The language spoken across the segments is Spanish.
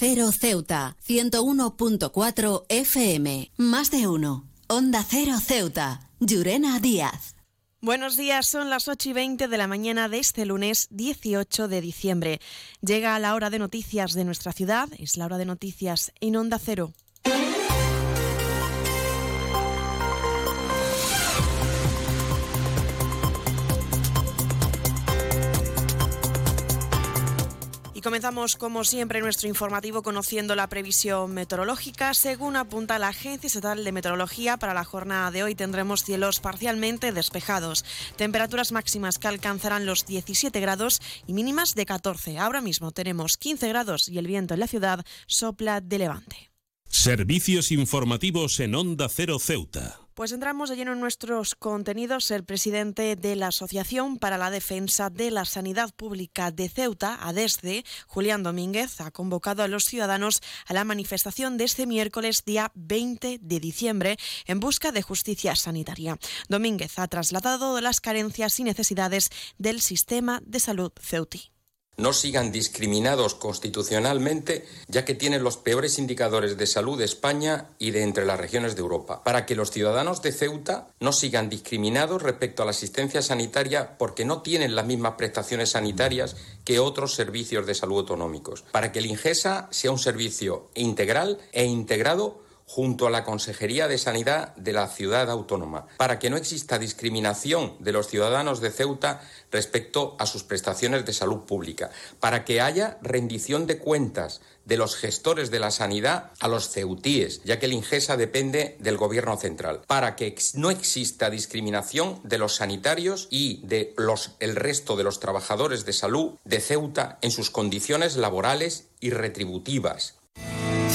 Cero Ceuta, 101.4 FM. Más de uno. Onda Cero Ceuta. Llurena Díaz. Buenos días, son las 8 y 20 de la mañana de este lunes 18 de diciembre. Llega la hora de noticias de nuestra ciudad, es la hora de noticias en Onda Cero. Comenzamos, como siempre, nuestro informativo conociendo la previsión meteorológica. Según apunta la Agencia Estatal de Meteorología, para la jornada de hoy tendremos cielos parcialmente despejados, temperaturas máximas que alcanzarán los 17 grados y mínimas de 14. Ahora mismo tenemos 15 grados y el viento en la ciudad sopla de levante. Servicios informativos en Onda Cero Ceuta. Pues entramos de lleno en nuestros contenidos. El presidente de la Asociación para la Defensa de la Sanidad Pública de Ceuta, ADESDE, Julián Domínguez, ha convocado a los ciudadanos a la manifestación de este miércoles, día 20 de diciembre, en busca de justicia sanitaria. Domínguez ha trasladado las carencias y necesidades del sistema de salud ceutí no sigan discriminados constitucionalmente, ya que tienen los peores indicadores de salud de España y de entre las regiones de Europa, para que los ciudadanos de Ceuta no sigan discriminados respecto a la asistencia sanitaria porque no tienen las mismas prestaciones sanitarias que otros servicios de salud autonómicos, para que el INGESA sea un servicio integral e integrado junto a la Consejería de Sanidad de la ciudad autónoma, para que no exista discriminación de los ciudadanos de Ceuta respecto a sus prestaciones de salud pública, para que haya rendición de cuentas de los gestores de la sanidad a los ceutíes, ya que el INGESA depende del gobierno central, para que no exista discriminación de los sanitarios y de los, el resto de los trabajadores de salud de Ceuta en sus condiciones laborales y retributivas,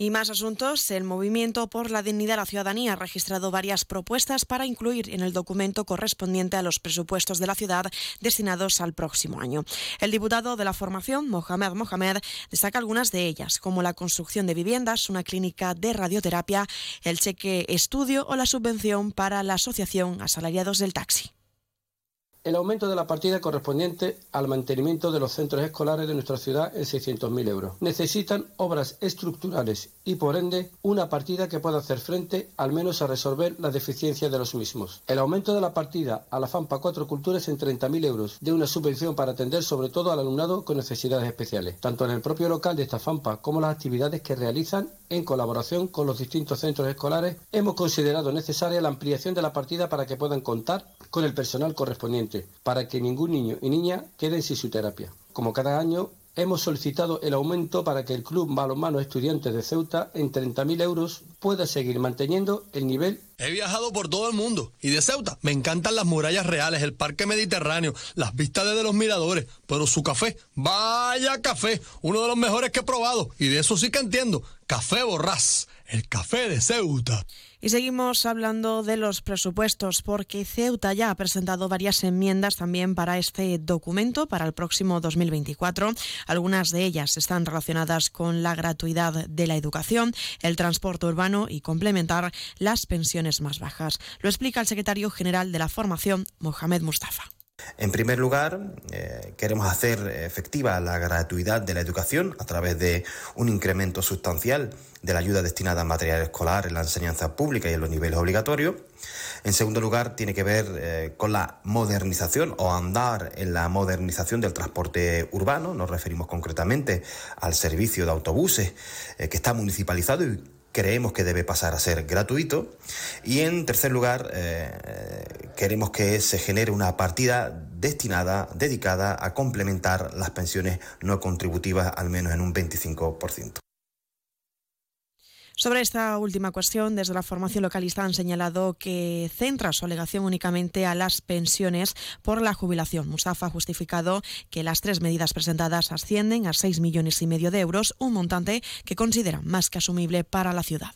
Y más asuntos. El Movimiento por la Dignidad de la Ciudadanía ha registrado varias propuestas para incluir en el documento correspondiente a los presupuestos de la ciudad destinados al próximo año. El diputado de la formación, Mohamed Mohamed, destaca algunas de ellas, como la construcción de viviendas, una clínica de radioterapia, el cheque estudio o la subvención para la Asociación Asalariados del Taxi el aumento de la partida correspondiente al mantenimiento de los centros escolares de nuestra ciudad en 600.000 euros. Necesitan obras estructurales y, por ende, una partida que pueda hacer frente al menos a resolver las deficiencias de los mismos. El aumento de la partida a la FAMPA 4 Culturas en 30.000 euros de una subvención para atender sobre todo al alumnado con necesidades especiales, tanto en el propio local de esta FAMPA como las actividades que realizan en colaboración con los distintos centros escolares. Hemos considerado necesaria la ampliación de la partida para que puedan contar con el personal correspondiente, para que ningún niño y niña queden sin su terapia. Como cada año, hemos solicitado el aumento para que el Club Balonmano Estudiantes de Ceuta en 30.000 euros pueda seguir manteniendo el nivel. He viajado por todo el mundo y de Ceuta me encantan las murallas reales, el parque mediterráneo, las vistas desde los miradores, pero su café, vaya café, uno de los mejores que he probado y de eso sí que entiendo, café borrás, el café de Ceuta. Y seguimos hablando de los presupuestos porque Ceuta ya ha presentado varias enmiendas también para este documento para el próximo 2024. Algunas de ellas están relacionadas con la gratuidad de la educación, el transporte urbano y complementar las pensiones más bajas. Lo explica el secretario general de la formación, Mohamed Mustafa. En primer lugar, eh, queremos hacer efectiva la gratuidad de la educación a través de un incremento sustancial de la ayuda destinada a material escolar en la enseñanza pública y en los niveles obligatorios. En segundo lugar, tiene que ver eh, con la modernización o andar en la modernización del transporte urbano. Nos referimos concretamente al servicio de autobuses eh, que está municipalizado y creemos que debe pasar a ser gratuito. Y en tercer lugar, eh, queremos que se genere una partida destinada, dedicada a complementar las pensiones no contributivas al menos en un 25%. Sobre esta última cuestión, desde la formación localista han señalado que centra su alegación únicamente a las pensiones por la jubilación. Mustafa ha justificado que las tres medidas presentadas ascienden a 6 millones y medio de euros, un montante que consideran más que asumible para la ciudad.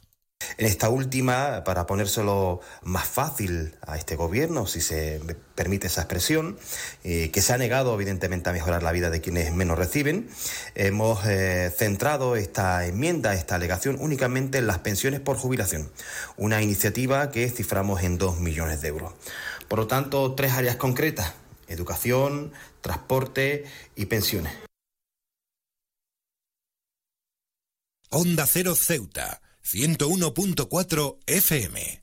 En esta última, para ponérselo más fácil a este gobierno, si se permite esa expresión, eh, que se ha negado evidentemente a mejorar la vida de quienes menos reciben, hemos eh, centrado esta enmienda, esta alegación únicamente en las pensiones por jubilación, una iniciativa que ciframos en 2 millones de euros. Por lo tanto, tres áreas concretas, educación, transporte y pensiones. Onda Cero Ceuta, 101.4 FM.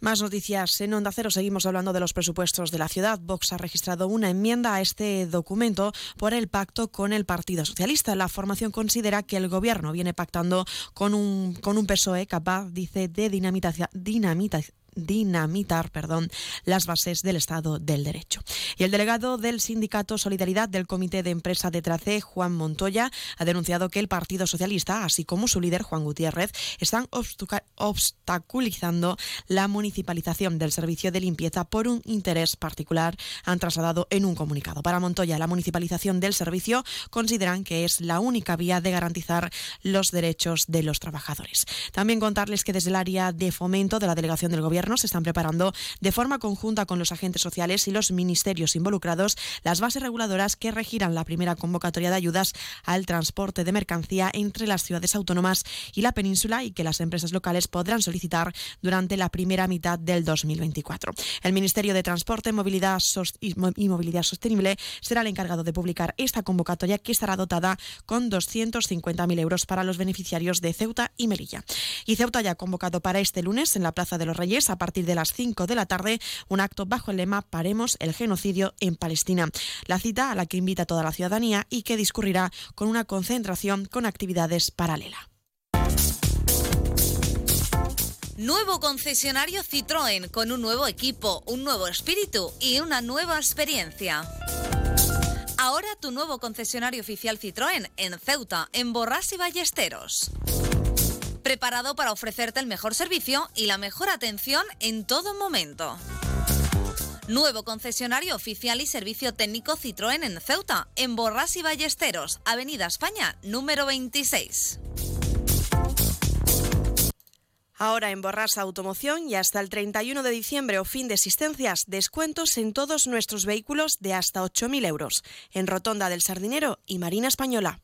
Más noticias. En Onda Cero seguimos hablando de los presupuestos de la ciudad. Vox ha registrado una enmienda a este documento por el pacto con el Partido Socialista. La formación considera que el gobierno viene pactando con un, con un PSOE capaz, dice, de dinamitar, dinamitar, dinamitar perdón, las bases del Estado del Derecho. Y el delegado del Sindicato Solidaridad del Comité de Empresa de Trace, Juan Montoya, ha denunciado que el Partido Socialista, así como su líder, Juan Gutiérrez, están obstaculizando la municipalización del servicio de limpieza por un interés particular, han trasladado en un comunicado. Para Montoya, la municipalización del servicio consideran que es la única vía de garantizar los derechos de los trabajadores. También contarles que desde el área de fomento de la delegación del Gobierno se están preparando de forma conjunta con los agentes sociales y los ministerios involucrados las bases reguladoras que regirán la primera convocatoria de ayudas al transporte de mercancía entre las ciudades autónomas y la península y que las empresas locales podrán solicitar durante la primera mitad del 2024. El Ministerio de Transporte Movilidad y Movilidad Sostenible será el encargado de publicar esta convocatoria que estará dotada con 250.000 euros para los beneficiarios de Ceuta y Melilla. Y Ceuta ya ha convocado para este lunes en la Plaza de los Reyes a partir de las 5 de la tarde un acto bajo el lema Paremos el genocidio en Palestina. La cita a la que invita toda la ciudadanía y que discurrirá con una concentración con actividades paralelas. Nuevo concesionario Citroën con un nuevo equipo, un nuevo espíritu y una nueva experiencia. Ahora tu nuevo concesionario oficial Citroën en Ceuta, en Borras y Ballesteros preparado para ofrecerte el mejor servicio y la mejor atención en todo momento. Nuevo concesionario oficial y servicio técnico Citroën en Ceuta, en Borras y Ballesteros, Avenida España, número 26. Ahora en Borras Automoción y hasta el 31 de diciembre o fin de existencias, descuentos en todos nuestros vehículos de hasta 8.000 euros, en Rotonda del Sardinero y Marina Española.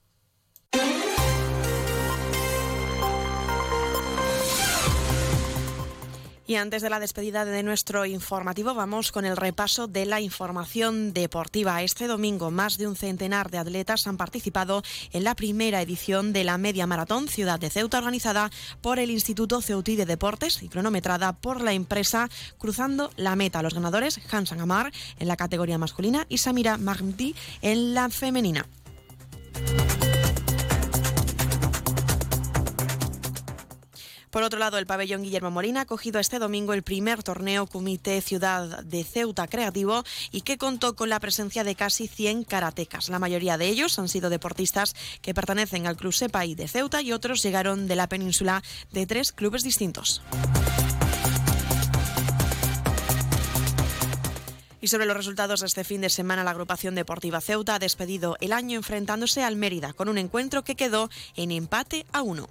Y antes de la despedida de nuestro informativo, vamos con el repaso de la información deportiva. Este domingo, más de un centenar de atletas han participado en la primera edición de la Media Maratón Ciudad de Ceuta, organizada por el Instituto Ceutí de Deportes y cronometrada por la empresa Cruzando la Meta. Los ganadores, Hansan Amar en la categoría masculina y Samira Magdi en la femenina. Por otro lado, el pabellón Guillermo Molina ha cogido este domingo el primer torneo Comité Ciudad de Ceuta Creativo y que contó con la presencia de casi 100 karatecas. La mayoría de ellos han sido deportistas que pertenecen al Club Sepai de Ceuta y otros llegaron de la península de tres clubes distintos. Y sobre los resultados de este fin de semana, la agrupación deportiva Ceuta ha despedido el año enfrentándose al Mérida con un encuentro que quedó en empate a uno.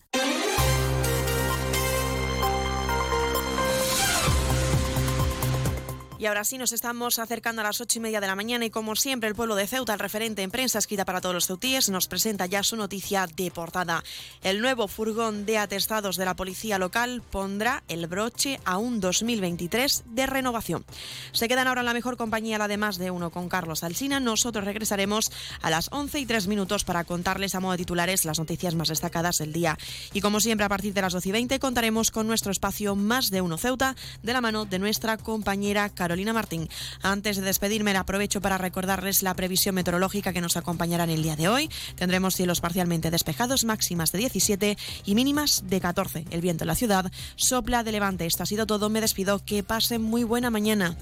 Y ahora sí nos estamos acercando a las ocho y media de la mañana y como siempre el pueblo de Ceuta, el referente en prensa escrita para todos los ceutíes, nos presenta ya su noticia de portada. El nuevo furgón de atestados de la policía local pondrá el broche a un 2023 de renovación. Se quedan ahora en la mejor compañía, la de más de uno, con Carlos Alsina. Nosotros regresaremos a las 11 y 3 minutos para contarles a modo de titulares las noticias más destacadas del día. Y como siempre, a partir de las 12 y 20 contaremos con nuestro espacio Más de uno Ceuta de la mano de nuestra compañera Carlos Carolina Martín. Antes de despedirme, aprovecho para recordarles la previsión meteorológica que nos acompañará en el día de hoy. Tendremos cielos parcialmente despejados, máximas de 17 y mínimas de 14. El viento en la ciudad sopla de levante. Esto ha sido todo. Me despido. Que pasen muy buena mañana.